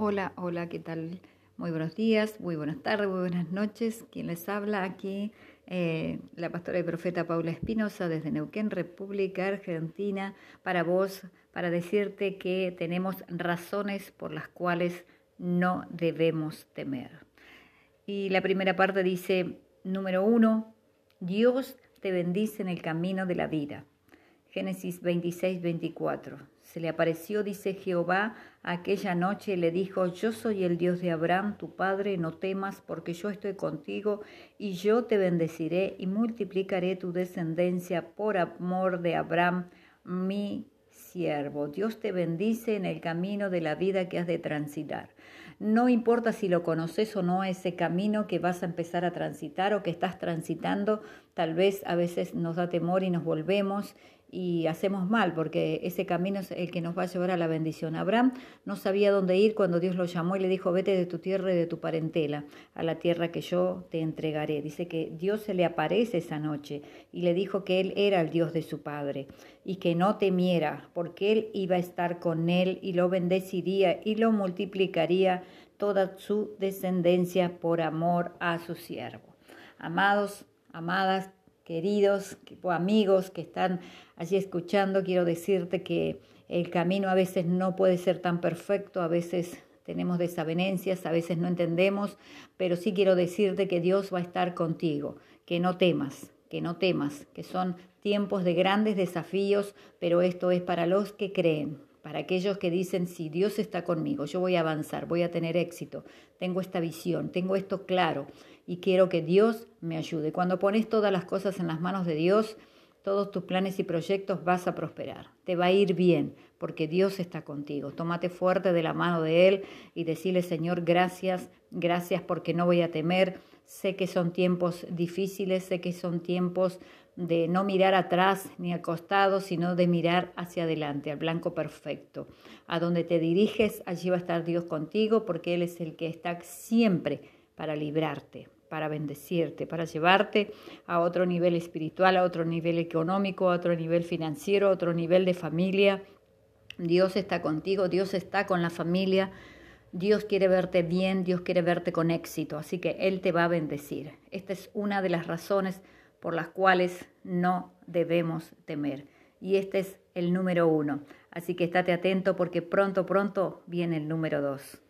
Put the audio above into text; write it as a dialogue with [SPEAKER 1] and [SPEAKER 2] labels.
[SPEAKER 1] Hola, hola, ¿qué tal? Muy buenos días, muy buenas tardes, muy buenas noches. Quien les habla aquí, eh, la pastora y profeta Paula Espinosa desde Neuquén, República Argentina, para vos, para decirte que tenemos razones por las cuales no debemos temer. Y la primera parte dice, número uno, Dios te bendice en el camino de la vida. Génesis 26, 24. Se le apareció, dice Jehová, aquella noche y le dijo, yo soy el Dios de Abraham, tu padre, no temas, porque yo estoy contigo, y yo te bendeciré y multiplicaré tu descendencia por amor de Abraham, mi siervo. Dios te bendice en el camino de la vida que has de transitar. No importa si lo conoces o no ese camino que vas a empezar a transitar o que estás transitando, tal vez a veces nos da temor y nos volvemos y hacemos mal, porque ese camino es el que nos va a llevar a la bendición. Abraham no sabía dónde ir cuando Dios lo llamó y le dijo, vete de tu tierra y de tu parentela a la tierra que yo te entregaré. Dice que Dios se le aparece esa noche y le dijo que él era el Dios de su padre y que no temiera, porque él iba a estar con él y lo bendeciría y lo multiplicaría toda su descendencia por amor a su siervo. Amados, amadas, queridos amigos que están allí escuchando, quiero decirte que el camino a veces no puede ser tan perfecto, a veces tenemos desavenencias, a veces no entendemos, pero sí quiero decirte que Dios va a estar contigo, que no temas, que no temas, que son tiempos de grandes desafíos, pero esto es para los que creen, para aquellos que dicen, si Dios está conmigo, yo voy a avanzar, voy a tener éxito, tengo esta visión, tengo esto claro y quiero que Dios me ayude. Cuando pones todas las cosas en las manos de Dios, todos tus planes y proyectos vas a prosperar. Te va a ir bien porque Dios está contigo. Tómate fuerte de la mano de Él y decirle, Señor, gracias, gracias porque no voy a temer. Sé que son tiempos difíciles, sé que son tiempos de no mirar atrás ni al costado, sino de mirar hacia adelante, al blanco perfecto. A donde te diriges, allí va a estar Dios contigo, porque Él es el que está siempre para librarte, para bendecirte, para llevarte a otro nivel espiritual, a otro nivel económico, a otro nivel financiero, a otro nivel de familia. Dios está contigo, Dios está con la familia. Dios quiere verte bien, Dios quiere verte con éxito, así que Él te va a bendecir. Esta es una de las razones por las cuales no debemos temer. Y este es el número uno. Así que estate atento porque pronto, pronto viene el número dos.